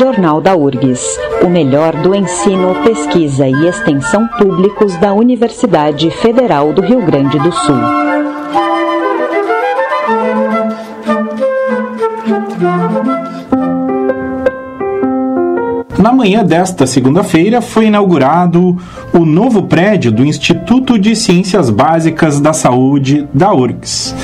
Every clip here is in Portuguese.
Jornal da URGS, o melhor do ensino, pesquisa e extensão públicos da Universidade Federal do Rio Grande do Sul. Na manhã desta segunda-feira foi inaugurado o novo prédio do Instituto de Ciências Básicas da Saúde da URGS,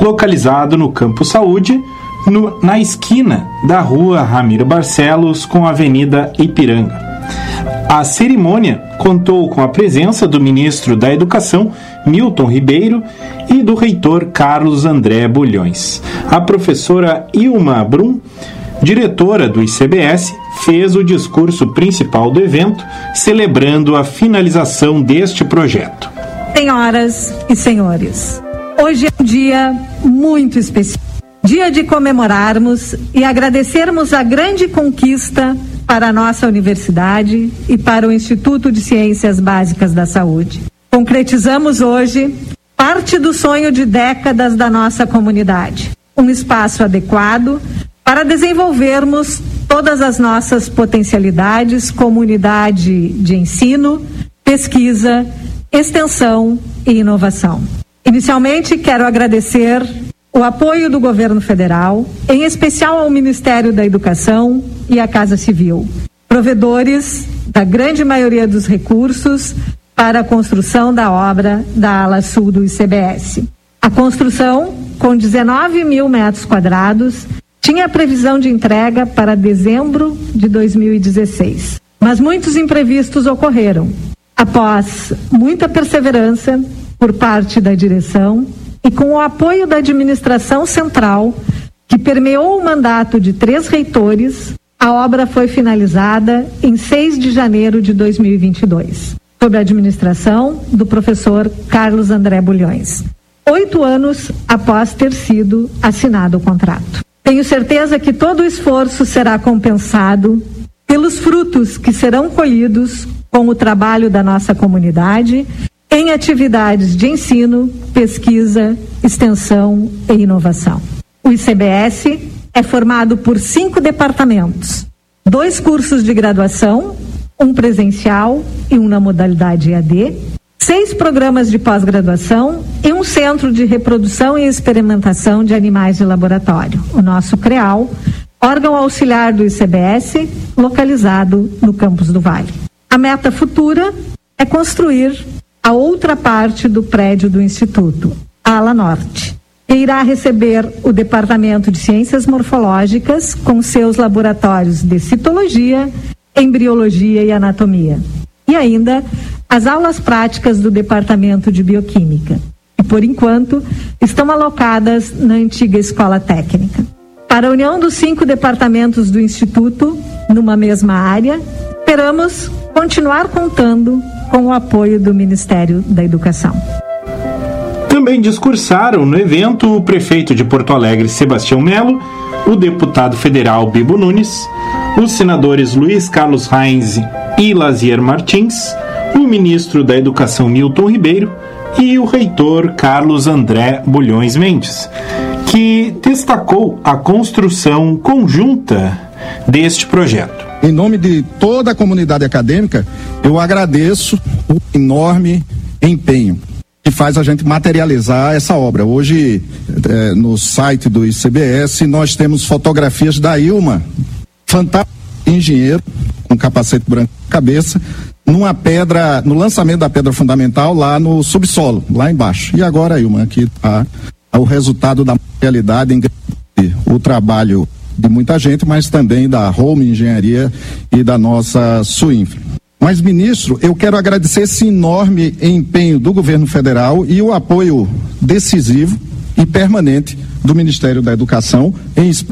localizado no Campo Saúde, no, na esquina da rua Ramiro Barcelos com a Avenida Ipiranga. A cerimônia contou com a presença do ministro da Educação, Milton Ribeiro, e do reitor Carlos André Bulhões. A professora Ilma Brum diretora do ICBS, fez o discurso principal do evento, celebrando a finalização deste projeto. Senhoras e senhores, hoje é um dia muito especial. Dia de comemorarmos e agradecermos a grande conquista para a nossa universidade e para o Instituto de Ciências Básicas da Saúde. Concretizamos hoje parte do sonho de décadas da nossa comunidade. Um espaço adequado para desenvolvermos todas as nossas potencialidades como unidade de ensino, pesquisa, extensão e inovação. Inicialmente, quero agradecer o apoio do governo federal, em especial ao Ministério da Educação e à Casa Civil, provedores da grande maioria dos recursos para a construção da obra da ala sul do ICBS. A construção, com 19 mil metros quadrados, tinha previsão de entrega para dezembro de 2016, mas muitos imprevistos ocorreram. Após muita perseverança por parte da direção e com o apoio da administração central, que permeou o mandato de três reitores, a obra foi finalizada em 6 de janeiro de 2022, sob a administração do professor Carlos André Bulhões, oito anos após ter sido assinado o contrato. Tenho certeza que todo o esforço será compensado pelos frutos que serão colhidos com o trabalho da nossa comunidade em atividades de ensino, pesquisa, extensão e inovação. O ICBS é formado por cinco departamentos, dois cursos de graduação, um presencial e um na modalidade EAD, seis programas de pós-graduação e um centro de reprodução e experimentação de animais de laboratório, o nosso CREAL, órgão auxiliar do ICBS, localizado no campus do Vale. A meta futura é construir a outra parte do prédio do Instituto, a ala norte, que irá receber o Departamento de Ciências Morfológicas com seus laboratórios de citologia, embriologia e anatomia. E ainda as aulas práticas do Departamento de Bioquímica, e por enquanto estão alocadas na antiga escola técnica. Para a união dos cinco departamentos do Instituto, numa mesma área, esperamos continuar contando com o apoio do Ministério da Educação. Também discursaram no evento o prefeito de Porto Alegre, Sebastião Melo, o deputado federal Bibo Nunes, os senadores Luiz Carlos Reins e Lazier Martins, o ministro da Educação Milton Ribeiro e o reitor Carlos André Bulhões Mendes, que destacou a construção conjunta deste projeto. Em nome de toda a comunidade acadêmica, eu agradeço o enorme empenho que faz a gente materializar essa obra. Hoje, é, no site do ICBS, nós temos fotografias da Ilma, fantástico engenheiro, com capacete branco na cabeça, numa pedra, no lançamento da pedra fundamental lá no subsolo, lá embaixo. E agora, Ilma, aqui está o resultado da realidade, o trabalho de muita gente, mas também da Home Engenharia e da nossa Suinfra. Mas, ministro, eu quero agradecer esse enorme empenho do governo federal e o apoio decisivo e permanente do Ministério da Educação,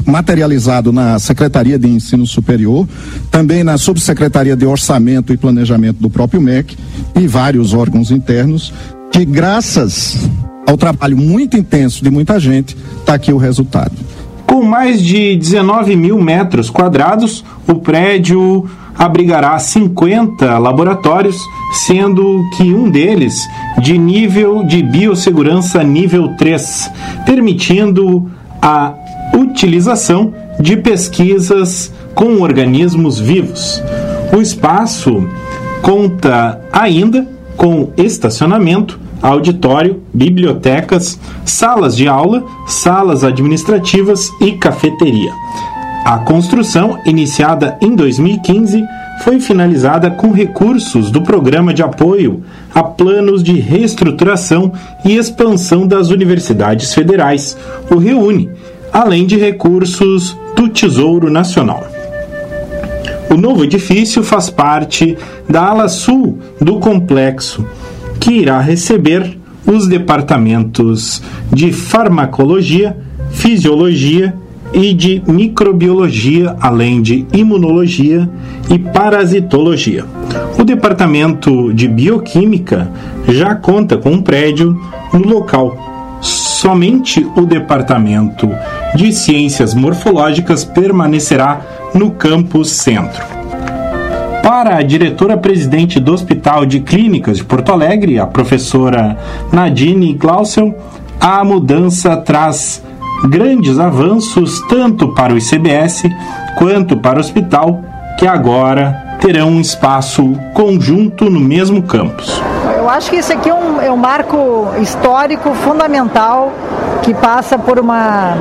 materializado na Secretaria de Ensino Superior, também na Subsecretaria de Orçamento e Planejamento do próprio MEC e vários órgãos internos, que graças ao trabalho muito intenso de muita gente, está aqui o resultado. Com mais de 19 mil metros quadrados, o prédio abrigará 50 laboratórios, sendo que um deles de nível de biossegurança nível 3, permitindo a utilização de pesquisas com organismos vivos. O espaço conta ainda com estacionamento, auditório, bibliotecas, salas de aula, salas administrativas e cafeteria. A construção, iniciada em 2015, foi finalizada com recursos do Programa de Apoio a Planos de Reestruturação e Expansão das Universidades Federais, o REUNE, além de recursos do Tesouro Nacional. O novo edifício faz parte da ala sul do complexo, que irá receber os departamentos de farmacologia, fisiologia e de microbiologia, além de imunologia e parasitologia. O departamento de bioquímica já conta com um prédio no local. Somente o departamento de ciências morfológicas permanecerá no campus centro. Para a diretora-presidente do Hospital de Clínicas de Porto Alegre, a professora Nadine Clausel, a mudança traz grandes avanços tanto para o ICBS quanto para o hospital, que agora terão um espaço conjunto no mesmo campus. Eu acho que esse aqui é um, é um marco histórico fundamental que passa por uma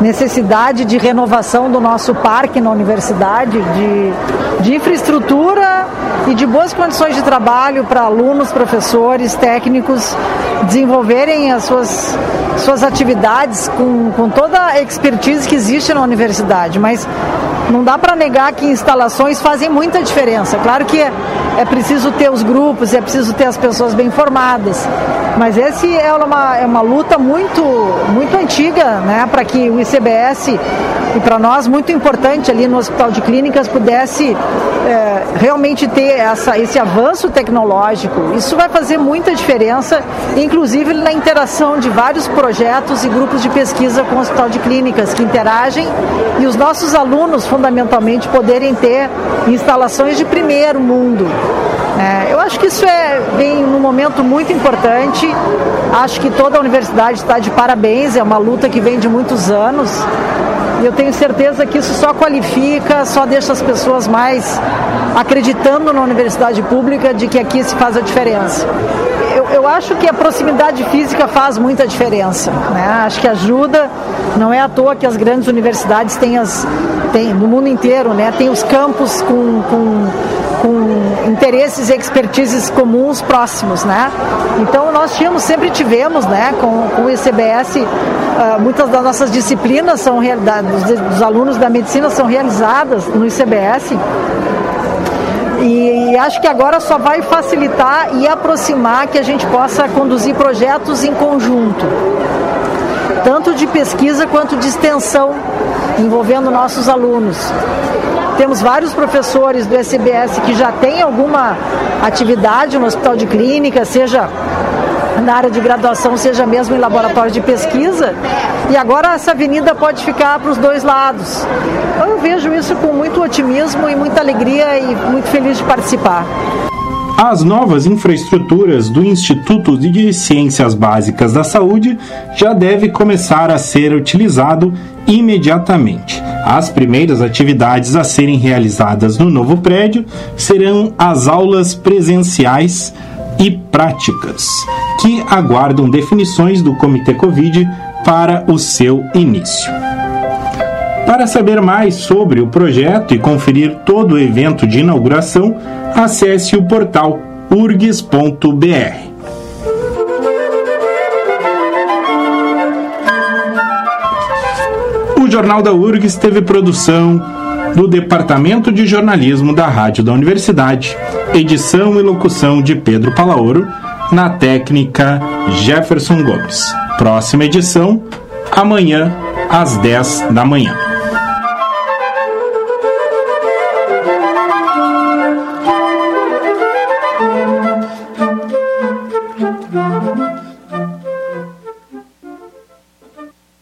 necessidade de renovação do nosso parque na universidade, de, de infraestrutura e de boas condições de trabalho para alunos, professores, técnicos desenvolverem as suas, suas atividades com, com toda a expertise que existe na universidade. Mas não dá para negar que instalações fazem muita diferença. Claro que é, é preciso ter os grupos, é preciso ter as pessoas bem formadas. Mas esse é uma, é uma luta muito, muito antiga né, para que o ICBS e para nós muito importante ali no Hospital de Clínicas pudesse é, realmente ter essa, esse avanço tecnológico. Isso vai fazer muita diferença, inclusive na interação de vários projetos e grupos de pesquisa com o Hospital de Clínicas que interagem e os nossos alunos, fundamentalmente, poderem ter instalações de primeiro mundo. É, eu acho que isso é, vem num momento muito importante. Acho que toda a universidade está de parabéns, é uma luta que vem de muitos anos. E eu tenho certeza que isso só qualifica, só deixa as pessoas mais acreditando na universidade pública de que aqui se faz a diferença. Eu, eu acho que a proximidade física faz muita diferença. Né? Acho que ajuda. Não é à toa que as grandes universidades têm as. Tem, no mundo inteiro, né? Tem os campos com, com com interesses e expertises comuns próximos, né? Então nós tínhamos, sempre tivemos, né, com, com o ICBS, uh, muitas das nossas disciplinas são dos, dos alunos da medicina são realizadas no ICBS. E acho que agora só vai facilitar e aproximar que a gente possa conduzir projetos em conjunto, tanto de pesquisa quanto de extensão, envolvendo nossos alunos. Temos vários professores do SBS que já têm alguma atividade no hospital de clínica, seja na área de graduação, seja mesmo em laboratório de pesquisa. E agora essa avenida pode ficar para os dois lados. Eu vejo isso com muito otimismo e muita alegria e muito feliz de participar. As novas infraestruturas do Instituto de Ciências Básicas da Saúde já devem começar a ser utilizado imediatamente. As primeiras atividades a serem realizadas no novo prédio serão as aulas presenciais e práticas, que aguardam definições do Comitê Covid para o seu início. Para saber mais sobre o projeto e conferir todo o evento de inauguração, acesse o portal urgs.br. O Jornal da URGS teve produção do Departamento de Jornalismo da Rádio da Universidade, edição e locução de Pedro Palaoro, na técnica Jefferson Gomes. Próxima edição, amanhã, às 10 da manhã.